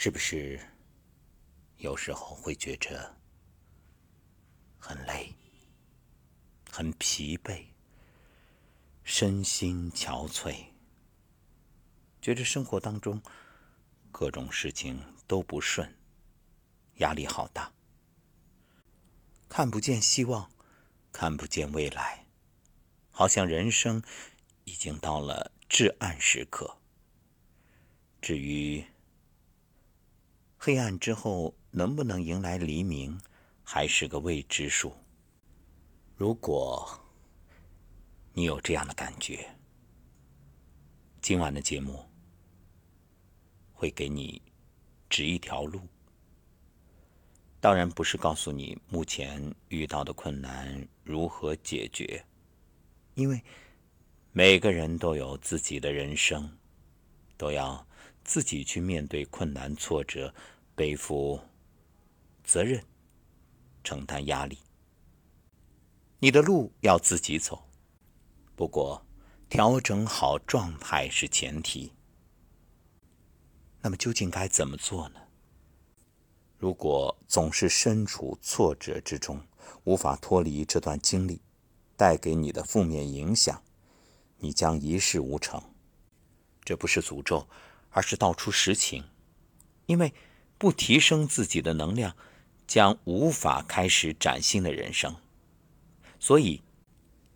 是不是有时候会觉着很累、很疲惫、身心憔悴，觉着生活当中各种事情都不顺，压力好大，看不见希望，看不见未来，好像人生已经到了至暗时刻。至于……黑暗之后能不能迎来黎明，还是个未知数。如果你有这样的感觉，今晚的节目会给你指一条路。当然不是告诉你目前遇到的困难如何解决，因为每个人都有自己的人生，都要。自己去面对困难挫折，背负责任，承担压力。你的路要自己走，不过调整好状态是前提。那么究竟该怎么做呢？如果总是身处挫折之中，无法脱离这段经历带给你的负面影响，你将一事无成。这不是诅咒。而是道出实情，因为不提升自己的能量，将无法开始崭新的人生。所以，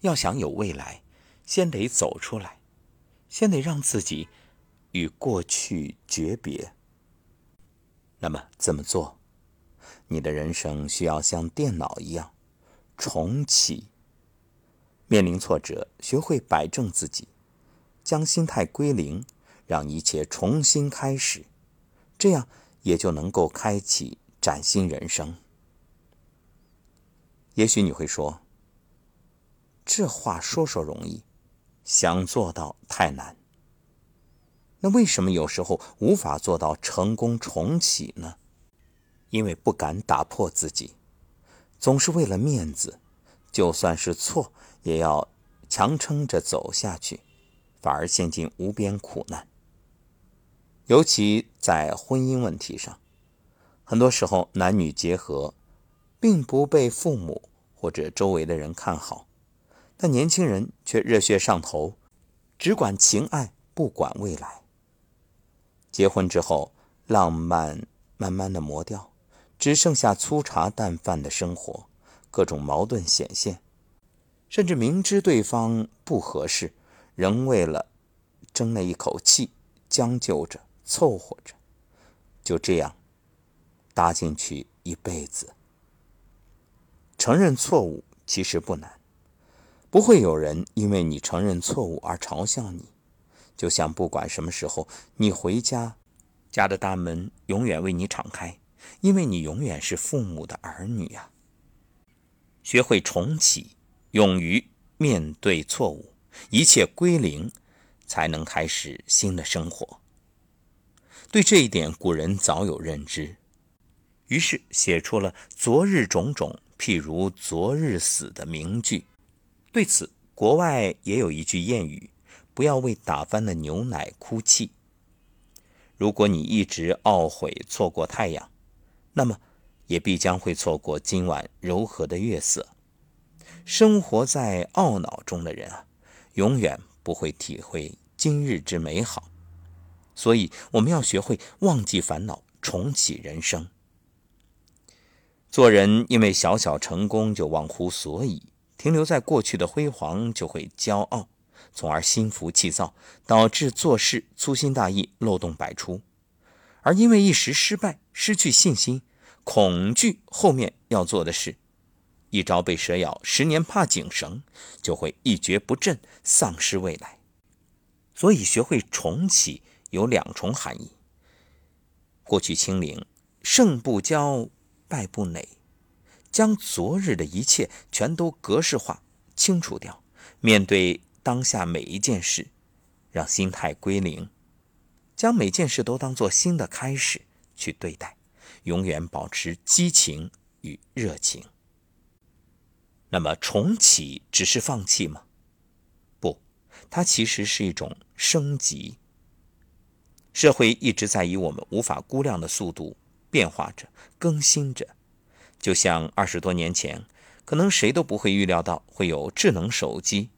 要想有未来，先得走出来，先得让自己与过去诀别。那么，怎么做？你的人生需要像电脑一样重启。面临挫折，学会摆正自己，将心态归零。让一切重新开始，这样也就能够开启崭新人生。也许你会说，这话说说容易，想做到太难。那为什么有时候无法做到成功重启呢？因为不敢打破自己，总是为了面子，就算是错也要强撑着走下去，反而陷进无边苦难。尤其在婚姻问题上，很多时候男女结合，并不被父母或者周围的人看好，但年轻人却热血上头，只管情爱，不管未来。结婚之后，浪漫慢慢的磨掉，只剩下粗茶淡饭的生活，各种矛盾显现，甚至明知对方不合适，仍为了争那一口气，将就着。凑合着，就这样搭进去一辈子。承认错误其实不难，不会有人因为你承认错误而嘲笑你。就像不管什么时候你回家，家的大门永远为你敞开，因为你永远是父母的儿女呀。学会重启，勇于面对错误，一切归零，才能开始新的生活。对这一点，古人早有认知，于是写出了“昨日种种，譬如昨日死”的名句。对此，国外也有一句谚语：“不要为打翻的牛奶哭泣。”如果你一直懊悔错过太阳，那么也必将会错过今晚柔和的月色。生活在懊恼中的人啊，永远不会体会今日之美好。所以，我们要学会忘记烦恼，重启人生。做人，因为小小成功就忘乎所以，停留在过去的辉煌，就会骄傲，从而心浮气躁，导致做事粗心大意、漏洞百出。而因为一时失败，失去信心，恐惧后面要做的事，一朝被蛇咬，十年怕井绳，就会一蹶不振，丧失未来。所以，学会重启。有两重含义。过去清零，胜不骄，败不馁，将昨日的一切全都格式化、清除掉。面对当下每一件事，让心态归零，将每件事都当做新的开始去对待，永远保持激情与热情。那么重启只是放弃吗？不，它其实是一种升级。社会一直在以我们无法估量的速度变化着、更新着。就像二十多年前，可能谁都不会预料到会有智能手机，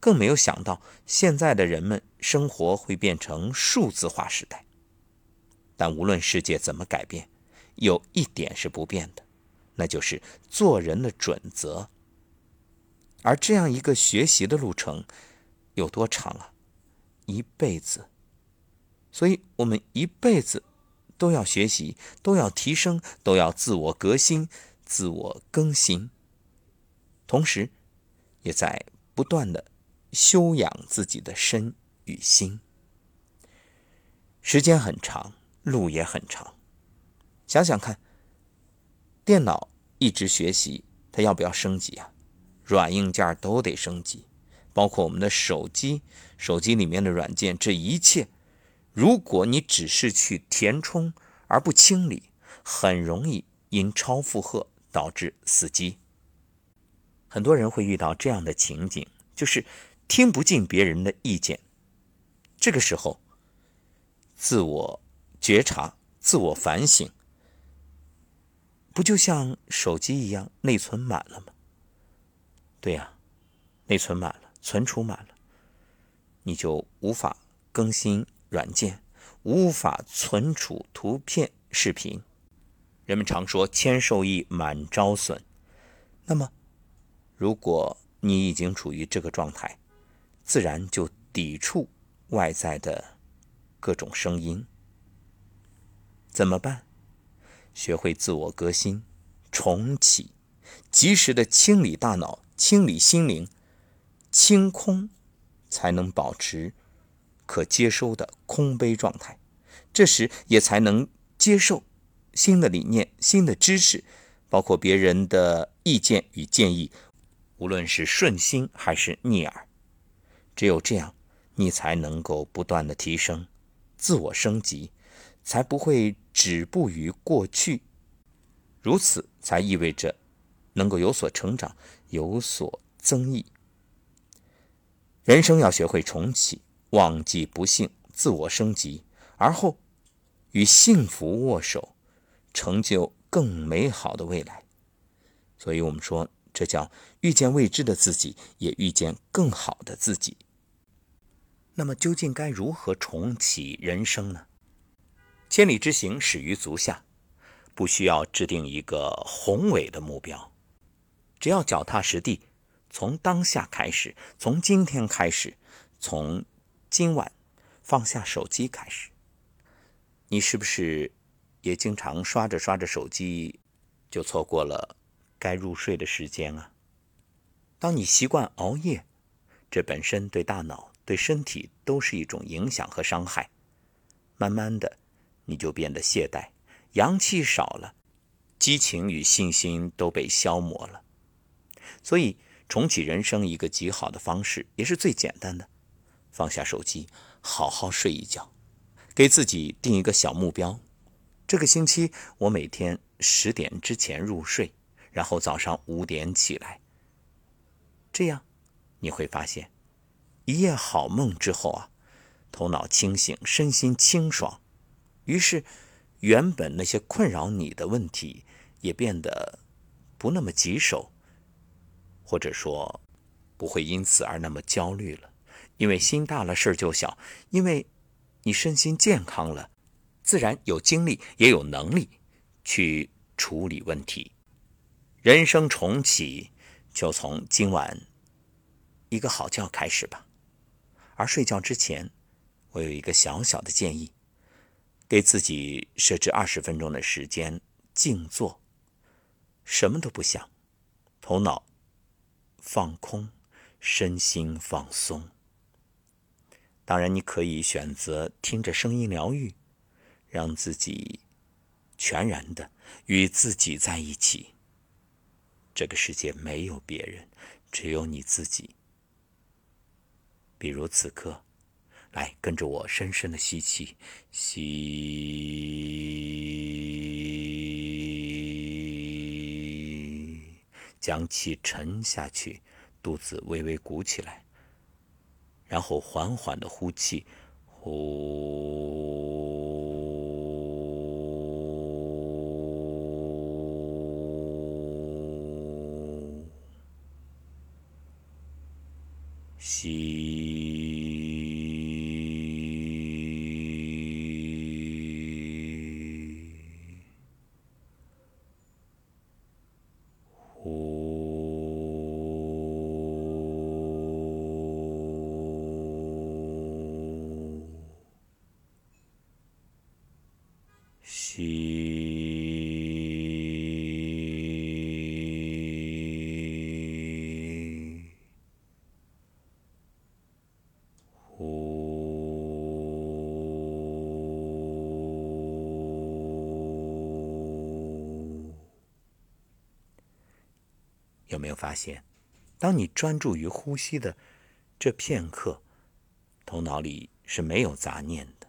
更没有想到现在的人们生活会变成数字化时代。但无论世界怎么改变，有一点是不变的，那就是做人的准则。而这样一个学习的路程有多长啊？一辈子。所以，我们一辈子都要学习，都要提升，都要自我革新。自我更新，同时，也在不断的修养自己的身与心。时间很长，路也很长。想想看，电脑一直学习，它要不要升级啊？软硬件都得升级，包括我们的手机，手机里面的软件，这一切，如果你只是去填充而不清理，很容易因超负荷。导致死机。很多人会遇到这样的情景，就是听不进别人的意见。这个时候，自我觉察、自我反省，不就像手机一样，内存满了吗？对呀，内存满了，存储满了，你就无法更新软件，无法存储图片、视频。人们常说“千受益，满招损”。那么，如果你已经处于这个状态，自然就抵触外在的各种声音。怎么办？学会自我革新、重启，及时的清理大脑、清理心灵，清空，才能保持可接收的空杯状态。这时也才能接受。新的理念、新的知识，包括别人的意见与建议，无论是顺心还是逆耳，只有这样，你才能够不断的提升、自我升级，才不会止步于过去。如此才意味着能够有所成长、有所增益。人生要学会重启，忘记不幸，自我升级，而后与幸福握手。成就更美好的未来，所以我们说，这叫遇见未知的自己，也遇见更好的自己。那么，究竟该如何重启人生呢？千里之行，始于足下，不需要制定一个宏伟的目标，只要脚踏实地，从当下开始，从今天开始，从今晚放下手机开始，你是不是？也经常刷着刷着手机，就错过了该入睡的时间啊。当你习惯熬夜，这本身对大脑、对身体都是一种影响和伤害。慢慢的，你就变得懈怠，阳气少了，激情与信心都被消磨了。所以，重启人生一个极好的方式，也是最简单的，放下手机，好好睡一觉，给自己定一个小目标。这个星期，我每天十点之前入睡，然后早上五点起来。这样，你会发现，一夜好梦之后啊，头脑清醒，身心清爽。于是，原本那些困扰你的问题也变得不那么棘手，或者说，不会因此而那么焦虑了。因为心大了，事儿就小；因为你身心健康了。自然有精力，也有能力去处理问题。人生重启，就从今晚一个好觉开始吧。而睡觉之前，我有一个小小的建议：给自己设置二十分钟的时间静坐，什么都不想，头脑放空，身心放松。当然，你可以选择听着声音疗愈。让自己全然的与自己在一起。这个世界没有别人，只有你自己。比如此刻，来跟着我深深的吸气，吸，将气沉下去，肚子微微鼓起来，然后缓缓的呼气。呼，吸有没有发现，当你专注于呼吸的这片刻，头脑里是没有杂念的。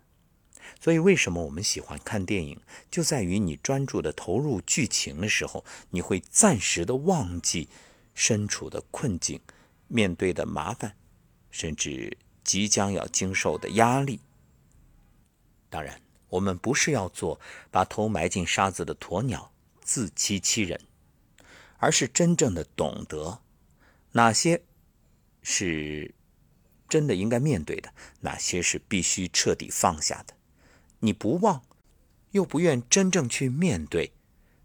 所以，为什么我们喜欢看电影，就在于你专注的投入剧情的时候，你会暂时的忘记身处的困境、面对的麻烦，甚至即将要经受的压力。当然，我们不是要做把头埋进沙子的鸵鸟，自欺欺人。而是真正的懂得哪些是真的应该面对的，哪些是必须彻底放下的。你不忘，又不愿真正去面对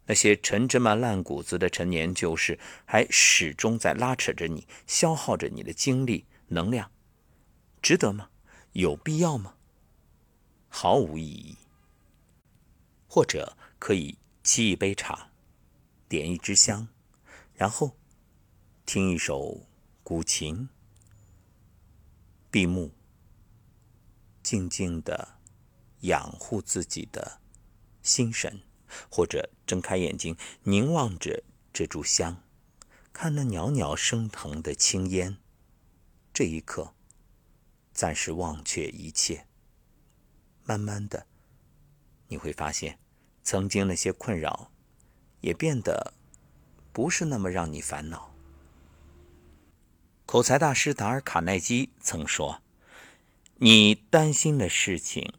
那些陈芝麻烂谷子的陈年旧事，还始终在拉扯着你，消耗着你的精力能量，值得吗？有必要吗？毫无意义。或者可以沏一杯茶，点一支香。然后，听一首古琴，闭目，静静的养护自己的心神，或者睁开眼睛，凝望着这炷香，看那袅袅升腾的青烟。这一刻，暂时忘却一切。慢慢的，你会发现，曾经那些困扰，也变得。不是那么让你烦恼。口才大师达尔·卡耐基曾说：“你担心的事情，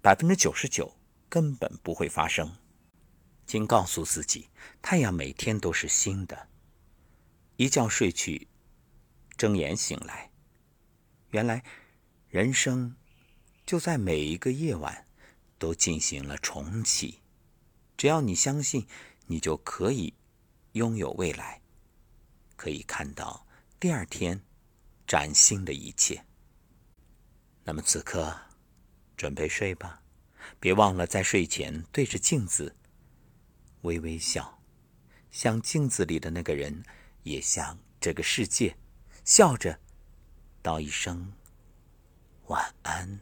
百分之九十九根本不会发生。”请告诉自己，太阳每天都是新的。一觉睡去，睁眼醒来，原来人生就在每一个夜晚都进行了重启。只要你相信，你就可以。拥有未来，可以看到第二天崭新的一切。那么此刻，准备睡吧，别忘了在睡前对着镜子微微笑，像镜子里的那个人，也像这个世界，笑着道一声晚安。